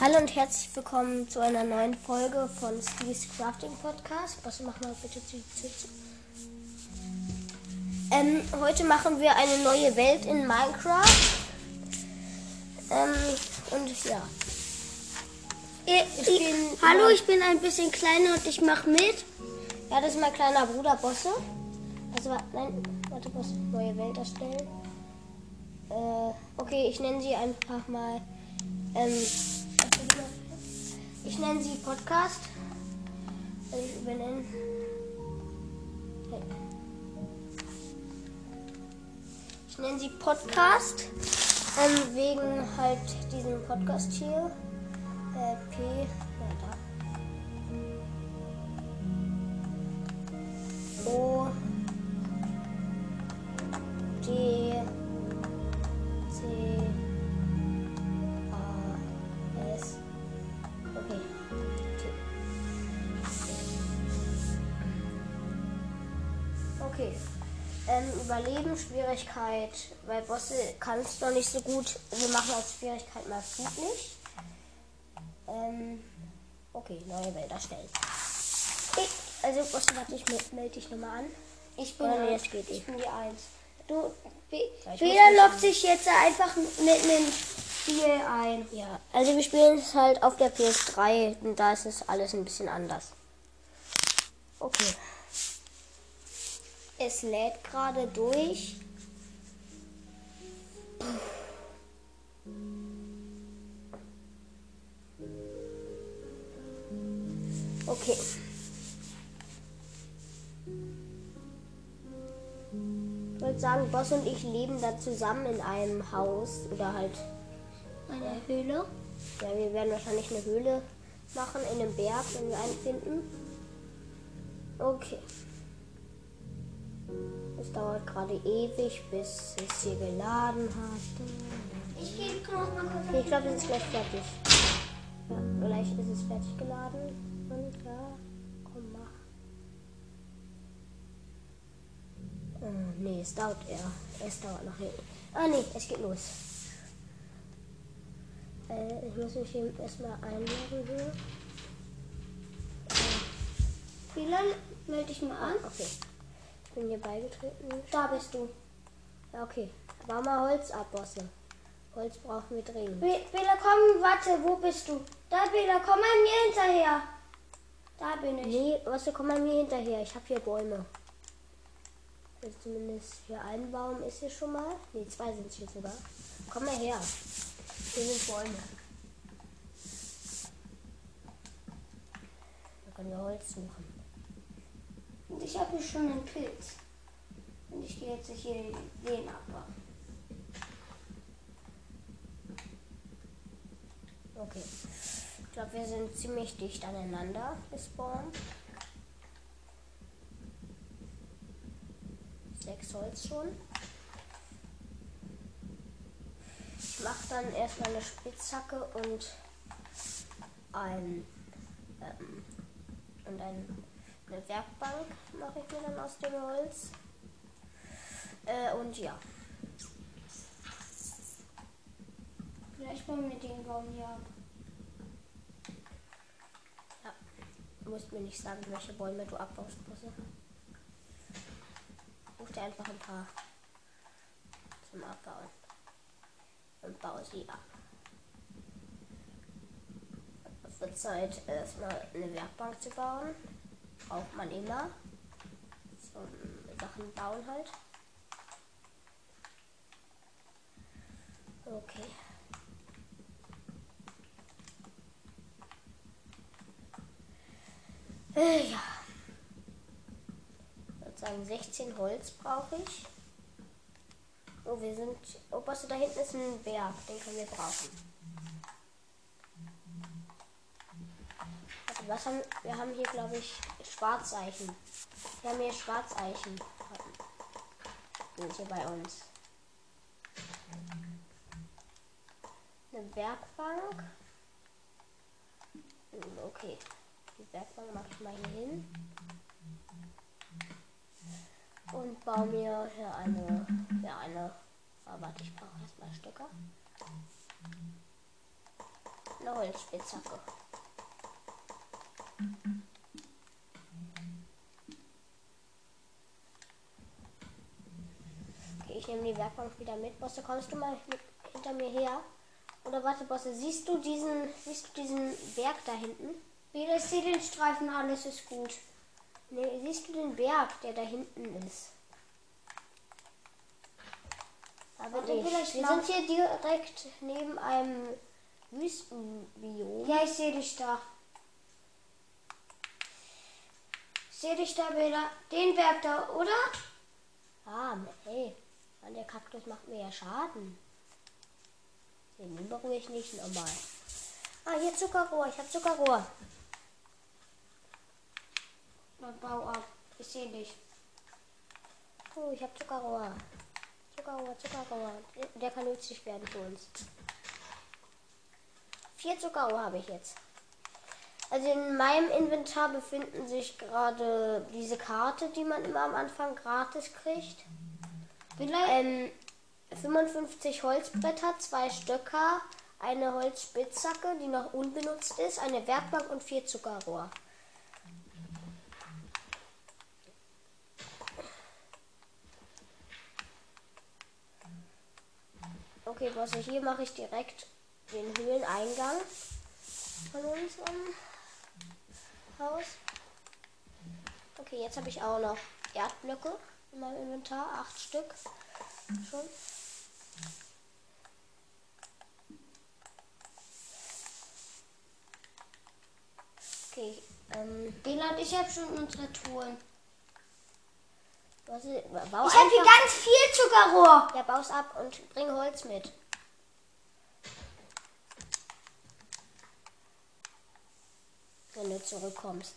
Hallo und herzlich willkommen zu einer neuen Folge von Steve's Crafting Podcast. Was machen wir bitte zu ähm, Heute machen wir eine neue Welt in Minecraft. Ähm, und ja. Ich, bin- hallo, ich bin ein bisschen kleiner und ich mache mit. Ja, das ist mein kleiner Bruder Bosse. Also, nein, warte, Bosse, neue Welt erstellen. Äh, okay, ich nenne sie einfach mal. Ähm, ich nenne sie Podcast. Ich übernenne. Ich nenne sie Podcast. Ähm, wegen halt diesem Podcast hier. Äh, P. Ja, da. O Überlebensschwierigkeit. Bei Bosse kannst du nicht so gut. Wir machen als Schwierigkeit mal friedlich. Ähm, okay, neue Welt erstellen. Ich, also, Bosse, warte, ich mel- melde dich nochmal an. Ich bin, nee, das geht ich nicht. bin die Eins. Du, Ja, muss lockt sich jetzt einfach mit einem Spiel ein. Ja, also wir spielen es halt auf der PS3 und da ist es alles ein bisschen anders. Okay. Es lädt gerade durch. Okay. Ich würde sagen, Boss und ich leben da zusammen in einem Haus oder halt Eine Höhle. ja, wir werden wahrscheinlich eine Höhle machen in einem Berg, wenn wir einen finden. Okay. Es dauert gerade ewig, bis es hier geladen hat. Ich gehe noch mal kurz. Ich glaube, es ist gleich fertig. Ja, gleich ist es fertig geladen. Und ja, komm, mach. Oh, nee, es dauert eher. Es dauert noch hinten. Ah, nee, es geht los. Äh, ich muss mich hier erstmal einloggen hier. Peter, melde dich mal an. Okay. Bin hier beigetreten. Da bist du. Ja, okay. Bau mal Holz ab, Bosse. Holz brauchen wir dringend. Peter, komm, warte, wo bist du? Da, Peter, komm mal mir hinterher. Da bin ich. Nee, Bosse, komm mal mir hinterher. Ich habe hier Bäume. Also zumindest hier ein Baum ist hier schon mal. Nee, zwei sind hier sogar. Komm mal her. Hier sind Bäume. Da können wir Holz suchen. Und ich habe schon einen Pilz. Und ich gehe jetzt hier den abbauen. Okay. Ich glaube, wir sind ziemlich dicht aneinander gespawnt. Sechs Holz schon. Ich mache dann erstmal eine Spitzhacke und ein ähm, und ein, eine Werkbank mache ich mir dann aus dem Holz. Äh, und ja. Vielleicht bauen wir den Baum hier ab. Ja. Du musst mir nicht sagen, welche Bäume du abbaust, Bosse. Ruf dir einfach ein paar zum Abbauen. Und baue sie ab. Es wird Zeit, erstmal eine Werkbank zu bauen. Braucht man immer. Zum Sachen bauen halt. Okay. Äh, ja. Ich würde sagen, 16 Holz brauche ich. Oh, wir sind. Oh, was da hinten ist ein Berg, den können wir brauchen. Was haben, wir haben hier, glaube ich, Schwarzeichen. Wir haben hier Schwarzeichen. Sind hier bei uns. Eine Werkbank. Hm, Okay. Die Werkbank mache ich mal hier hin. Und baue mir hier eine, ja, eine, ah, warte, ich brauche erstmal Stöcker. eine Holzspitzhacke. Okay, ich nehme die Werkbank wieder mit. Bosse, kommst du mal hinter mir her? Oder warte, Bosse, siehst du diesen, siehst du diesen Berg da hinten? Wieder sehe den Streifen, alles ist gut. Nee, siehst du den Berg, der da hinten ist? Aber nicht. vielleicht Wir sind hier direkt neben einem Wüstenbiom. Ja, ich sehe dich da. Ich sehe dich da, Bela. Den Berg da, oder? Ah, hey, Mann, der Kaktus macht mir ja Schaden. Den berühre ich nicht nochmal. Ah, hier Zuckerrohr. Ich habe Zuckerrohr. Dann bau ab. Ich sehe dich. Oh, ich habe Zuckerrohr. Zuckerrohr, Zuckerrohr. Der- Der kann nützlich werden für uns. Vier Zuckerrohr habe ich jetzt. Also in meinem Inventar befinden sich gerade diese Karte, die man immer am Anfang gratis kriegt. Vielleicht. Ähm, 55 Holzbretter, zwei Stöcker, eine Holzspitzhacke, die noch unbenutzt ist, eine Werkbank und vier Zuckerrohr. Okay, Bosse, hier mache ich direkt den Höhleneingang von unserem Haus. Okay, jetzt habe ich auch noch Erdblöcke in meinem Inventar, acht Stück schon. Okay, ähm, Bela und ich habe schon unsere ist, bau Ich habe hier ganz viel Zuckerrohr. ja, baus ab und bring Holz mit. Wenn du zurückkommst.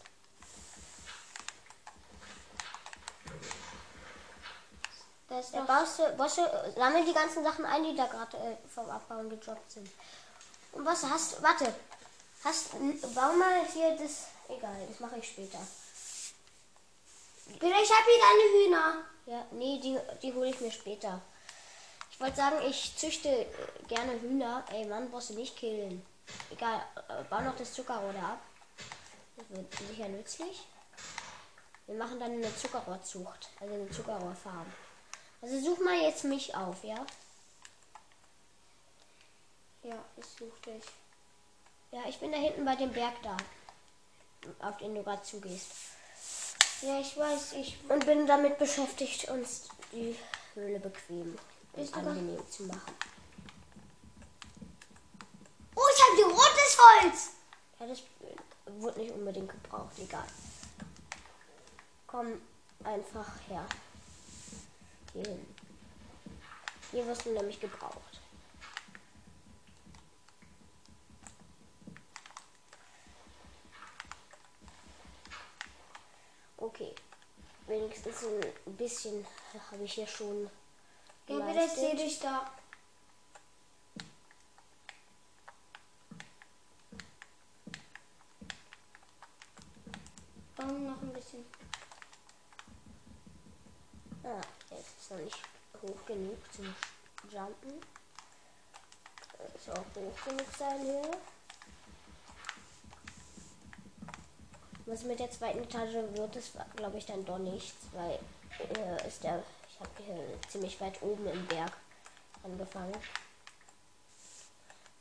Da ist Der Bosse, Bosse, sammel die ganzen Sachen ein, die da gerade äh, vom Abbauen gedroppt sind. Und was hast warte. Hast bau mal hier das. Egal, das mache ich später. Ich habe hier deine Hühner. Ja, nee, die, die hole ich mir später. Ich wollte sagen, ich züchte äh, gerne Hühner. Ey Mann, brauchst du nicht killen. Egal, äh, bau noch das Zuckerrohr ab. Das wird sicher nützlich. Wir machen dann eine Zuckerrohrzucht, also eine Zuckerrohrfarm. Also such mal jetzt mich auf, ja? Ja, ich suche dich. Ja, ich bin da hinten bei dem Berg da, auf den du gerade zugehst. Ja, ich weiß, ich. Und bin damit beschäftigt, uns die Höhle bequem und angenehm zu machen. Oh, ich habe rotes Holz. Ja, das äh, wurde nicht unbedingt gebraucht, egal. Komm einfach her. Hier hin. Hier wirst du nämlich gebraucht. Okay. Wenigstens ein bisschen habe ich hier schon. Ja, Bela, ich sehe geleistet. dich da. Baum noch ein bisschen. Ah, jetzt ist noch nicht hoch genug zum Jumpen. Ist auch hoch genug sein Höhe. Was mit der zweiten Etage wird, das glaube ich dann doch nichts, weil äh, ist der, ich habe hier ziemlich weit oben im Berg angefangen.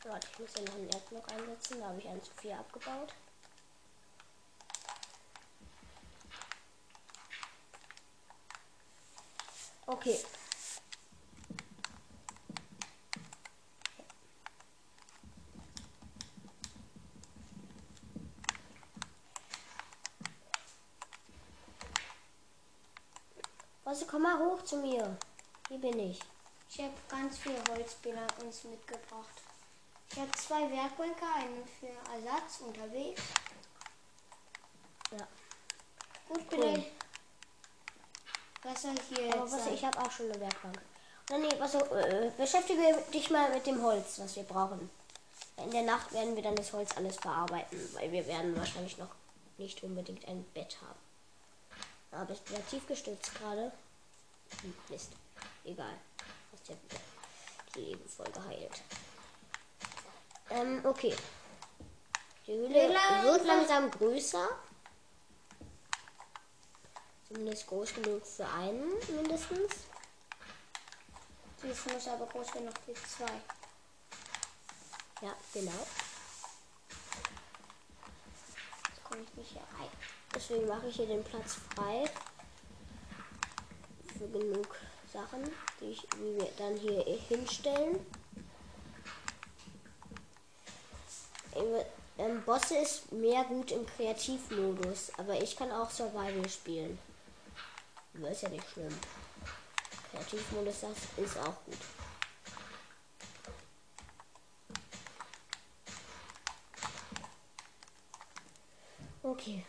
Warte, ich muss hier noch einen Erdblock einsetzen, da habe ich einen zu viel abgebaut. Okay. Was, komm mal hoch zu mir. Hier bin ich. Ich habe ganz viel Holzbilder uns mitgebracht. Ich habe zwei Werkbänke, einen für Ersatz unterwegs. Ja. Gut, bitte. Was soll hier Aber was, sein? ich habe auch schon eine Werkbank. Oder nee, was, äh, beschäftige dich mal mit dem Holz, was wir brauchen. In der Nacht werden wir dann das Holz alles bearbeiten, weil wir werden wahrscheinlich noch nicht unbedingt ein Bett haben. Aber bist du ja tief gestürzt gerade? Hm, Mist. Egal. Ja wieder das Leben voll geheilt. Ähm, okay. Die Höhle wird langsam größer. Zumindest groß genug für einen mindestens. Dies muss aber groß genug für zwei. Ja, genau. Jetzt komme ich nicht hier rein. Deswegen mache ich hier den Platz frei. Für genug Sachen, die, ich, die wir dann hier hinstellen. Ähm, Bosse ist mehr gut im Kreativmodus, aber ich kann auch Survival spielen. Aber ist ja nicht schlimm. Kreativmodus das ist auch gut. Okay.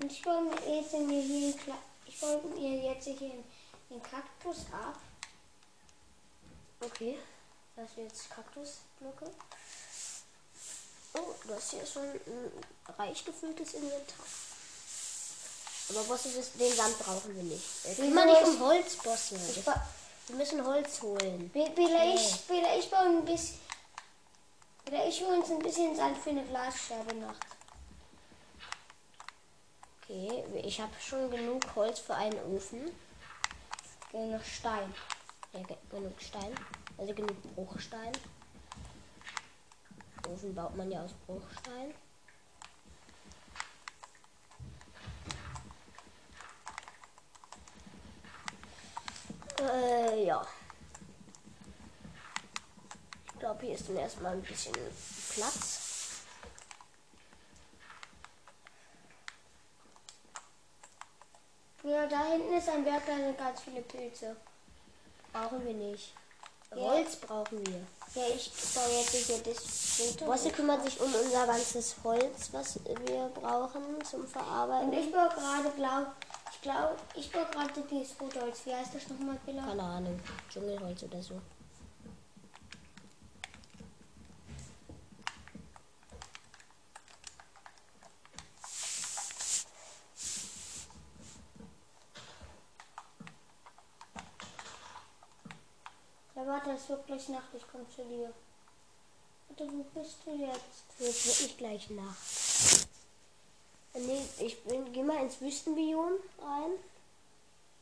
Und ich baue mir jetzt mir hier Kle ich baue mir jetzt hier den, den Kaktus ab. Okay. Das sind jetzt Kaktusblöcke. Oh, das hier ist schon ein reich gefülltes Inventar. Aber Bosse, das, den Sand brauchen wir nicht. Äh, kümmere dich ist- um Holzbosse. Ich, ba Wir müssen Holz holen. Vielleicht, vielleicht baue ein bisschen. Vielleicht hole uns ein bisschen Sand für eine Glasscherbe noch. Okay, ich habe schon genug Holz für einen Ofen. Genug Stein. Ja, ge- genug Stein. Also genug Bruchstein. Ofen baut man ja aus Bruchstein. Äh, ja. Ich glaube, hier ist dann erstmal ein bisschen Platz. Ja, da hinten ist ein Berg, da sind ganz viele Pilze. Brauchen wir nicht. Ja. Holz brauchen wir. Ja, ich baue jetzt hier das Foto. Bosse kümmert sich um unser ganzes Holz, was wir brauchen zum Verarbeiten. Und ich baue gerade, glaub, ich glaube, ich baue gerade dieses Rotholz. Wie heißt das nochmal, Billa? Keine Ahnung. Dschungelholz oder so. Ja, warte, es wird gleich Nacht. Ich komme zu dir. Warte, wo bist du jetzt? Jetzt wird nicht gleich Nacht. Nee, ich bin, geh mal ins Wüstenbiom rein.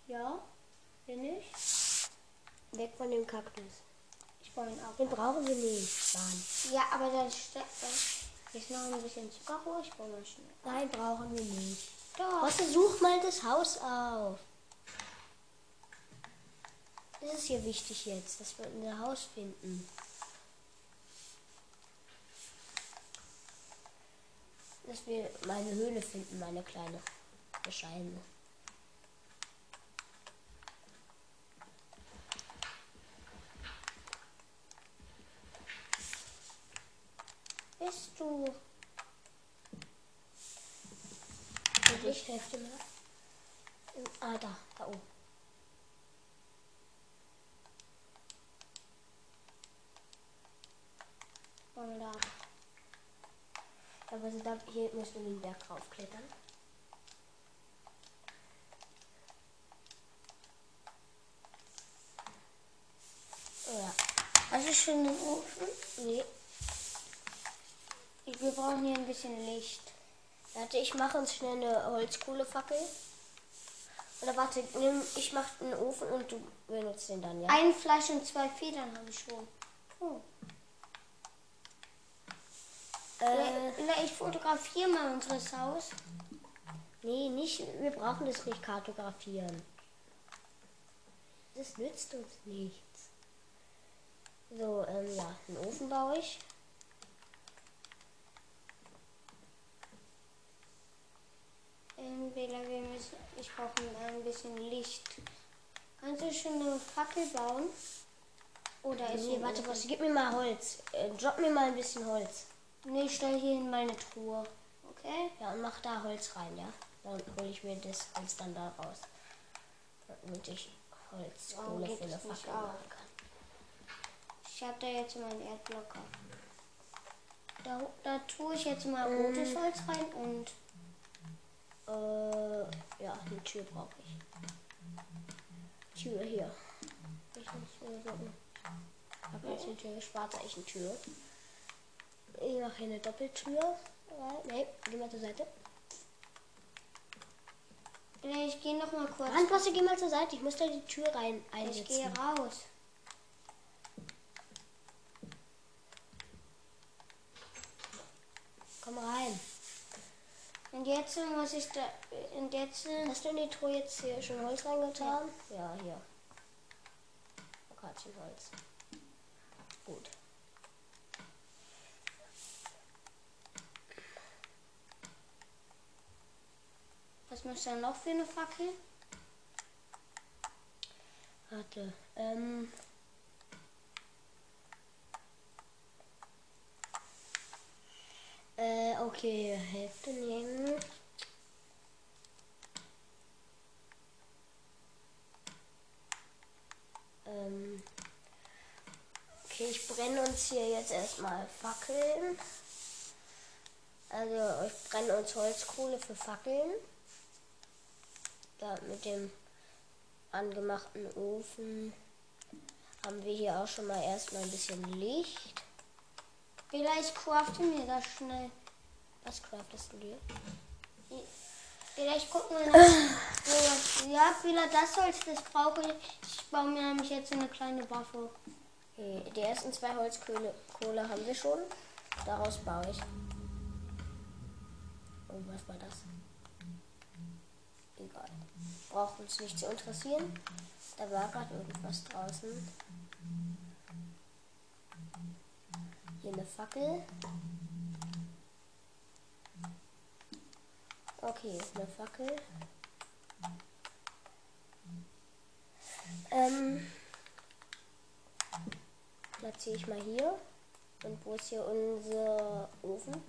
Ja, bin ich. Weg von dem Kaktus. Ich baue ihn ab. Den brauchen wir nicht. Mann. Ja, aber dann steckt ist noch ein bisschen Zucker hoch. Ich baue mal schnell. Nein, brauchen wir nicht. Doch. Bosse, such mal das Haus auf. Das ist hier wichtig jetzt, dass wir unser Haus finden. Dass wir meine Höhle finden, meine kleine bescheidene. Bist du? Und ich helfe dir mal. Ah, da, da oben. Mal da. Ab. Aber so da, hier müssen wir den Berg raufklettern. Ja. Hast du schon den Ofen? Nee, Wir brauchen hier ein bisschen Licht. warte, ich mache uns schnell eine Holzkohlefackel. Oder warte, nimm, ich mache einen Ofen und du benutzt den dann, ja? Ein Fleisch und zwei Federn habe ich schon. Oh. Äh, Bella, ich fotografiere mal unseres Haus. nee, nicht, wir brauchen das nicht kartografieren. Das nützt uns nichts. So, ähm, ja, einen Ofen baue ich. Ähm, Bella, wir müssen, ich brauche ein bisschen Licht. Kannst du schon eine Fackel bauen? Oder ist Nee, hier warte, was, gib mir mal Holz. Äh, drop mir mal ein bisschen Holz. Nee, ich stelle hier in meine Truhe. Okay? Ja, und mach da Holz rein, ja? Dann hole ich mir das Holz dann da raus. Damit ich Holz geht für eine Fackel machen kann. Ich habe da jetzt meinen Erdblocker. Da, da tue ich jetzt mal rotes Holz rein und Äh, ja, die Tür brauche ich. Tür hier. Ich muss mir so. Ich habe jetzt eine Tür, schwarze Eichentür. Ich mache hier eine Doppeltür. Ne, geh mal zur Seite. Ich gehe noch mal kurz. Handbosse, geh mal zur Seite. Ich muss da die Tür rein Ich einsetzen. gehe raus. Komm rein. Und jetzt muss ich da. Und jetzt. Hast du in die Truhe jetzt hier schon Holz reingetan? Ja, hier. Akatienholz. Gut. Was muss da noch für eine Fackel? Warte. Ähm. Äh, okay. Hälfte nehmen. Ähm. Okay, ich brenne uns hier jetzt erstmal Fackeln. Also, ich brenne uns Holzkohle für Fackeln. Da mit dem angemachten Ofen haben wir hier auch schon mal erstmal ein bisschen Licht. Vielleicht crafte mir das schnell. Was craftest du dir? Vielleicht gucken wir sowas. ja, vielleicht das Holz, das brauche ich. Ich baue mir nämlich jetzt eine kleine Waffe. Okay, die ersten zwei Holzkohle Kohle haben wir schon. Daraus baue ich. Oh, was war das? Egal. Braucht uns nicht zu interessieren. Da war gerade irgendwas draußen. Hier eine Fackel. Okay, eine Fackel. Ähm, platziere ich mal hier. Und wo ist hier unser Ofen?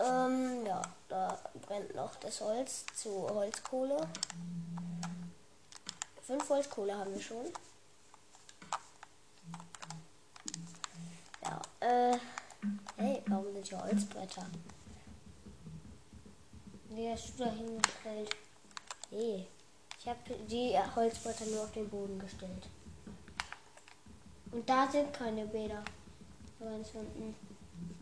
Ähm, ja, da brennt noch das Holz zu Holzkohle. Fünf Holzkohle haben wir schon. Ja, äh, hey, warum sind hier Holzbretter? Die hast du da hingestellt. Nee, ich habe die Holzbretter nur auf den Boden gestellt. Und da sind keine Bäder. Ganz unten.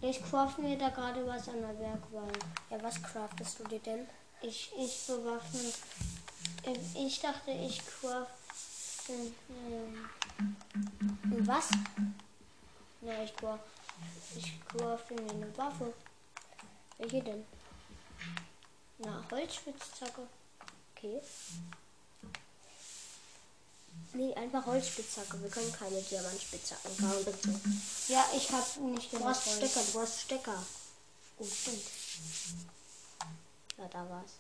Ich crafte mir da gerade was an der Werkbank. Ja, was craftest du dir denn? Ich, ich bewaffne. Ich dachte, ich crafte. Ähm, Und was? na, ich crafte. Ich crafte mir eine Waffe. Welche denn? Na, Holzspitzzacke. Okay. Nee, einfach Holzspitzhacke. Wir können keine Diamantspitzhacken bauen, bitte. Ja, ich hab nicht Du hast. Stecker, du hast Stecker. Oh, stimmt. Ja, da war's.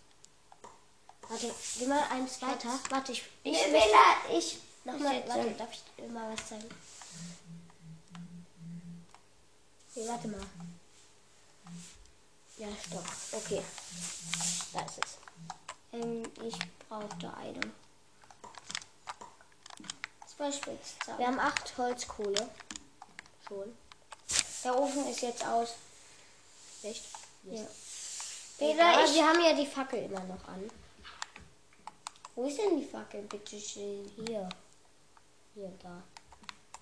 Warte, geh mal eins weiter. Warte, ich. Ich Nee, Bella, ich. Nochmal, warte, darf ich dir mal was zeigen? Okay, warte mal. Ja, stopp. Okay. Da ist es. Ähm, ich brauchte eine. Spitzzacken. Wir haben acht Holzkohle. Schon. Der Ofen ist jetzt aus. Echt? Ja. Bella, ich. wir haben ja die Fackel immer noch an. Wo ist denn die Fackel, bitte schön? Hier. Hier, da.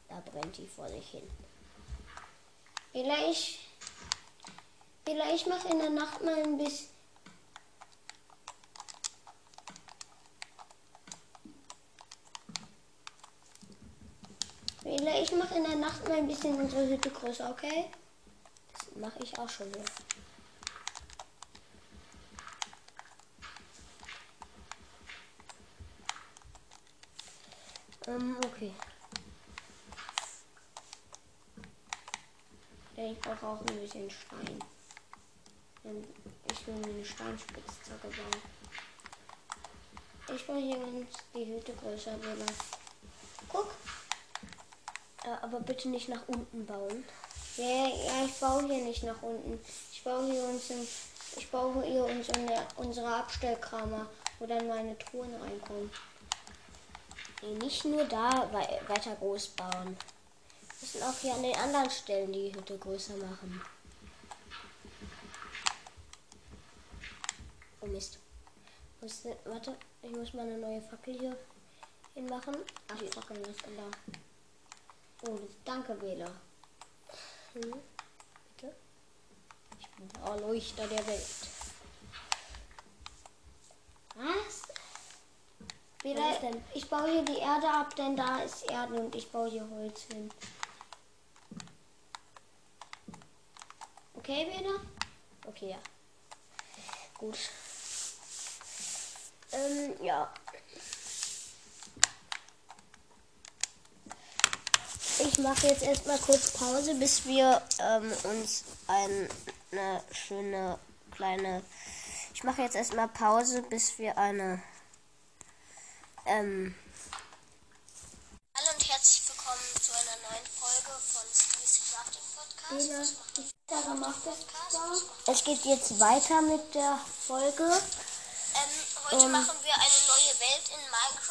Da brennt die vor sich hin. Bella, ich. Bella, ich mache in der Nacht mal ein bisschen. Bella, ich mache in der Nacht mal ein bisschen unsere Hütte größer, okay? Das mache ich auch schon hier. Ähm, okay. Ich brauche auch ein bisschen Stein. Ähm, Ich will mir eine Steinspitzzacke bauen. Ich baue hier die Hütte größer, Bella. Ja, aber bitte nicht nach unten bauen. Ja, ja, ich baue hier nicht nach unten. Ich baue hier uns im, ich baue hier uns in der, unsere Abstellkammer, wo dann meine Truhen reinkommen. Nee, nicht nur da wei weiter groß bauen. Wir müssen auch hier an den anderen Stellen die Hütte größer machen. Oh Mist. Muss, warte, ich muss mal eine neue Fackel hier hinmachen. Ach, Fackeln ist da. Oh, danke, Wähler. Hm, bitte. Ich bin der Erleuchter der Welt. Was? Was Wieder, ist denn? ich baue hier die Erde ab, denn da ist Erde und ich baue hier Holz hin. Okay, Beda? Okay, ja. Gut. Ähm, ja. Ich mache jetzt erstmal kurz Pause, bis wir ähm, uns ein, eine schöne kleine. Ich mache jetzt erstmal Pause, bis wir eine. Ähm, Hallo und herzlich willkommen zu einer neuen Folge von Steve's Crafting Podcast. Da. Es geht jetzt weiter mit der Folge. Ähm, heute Ähm. machen wir eine neue Welt in Minecraft.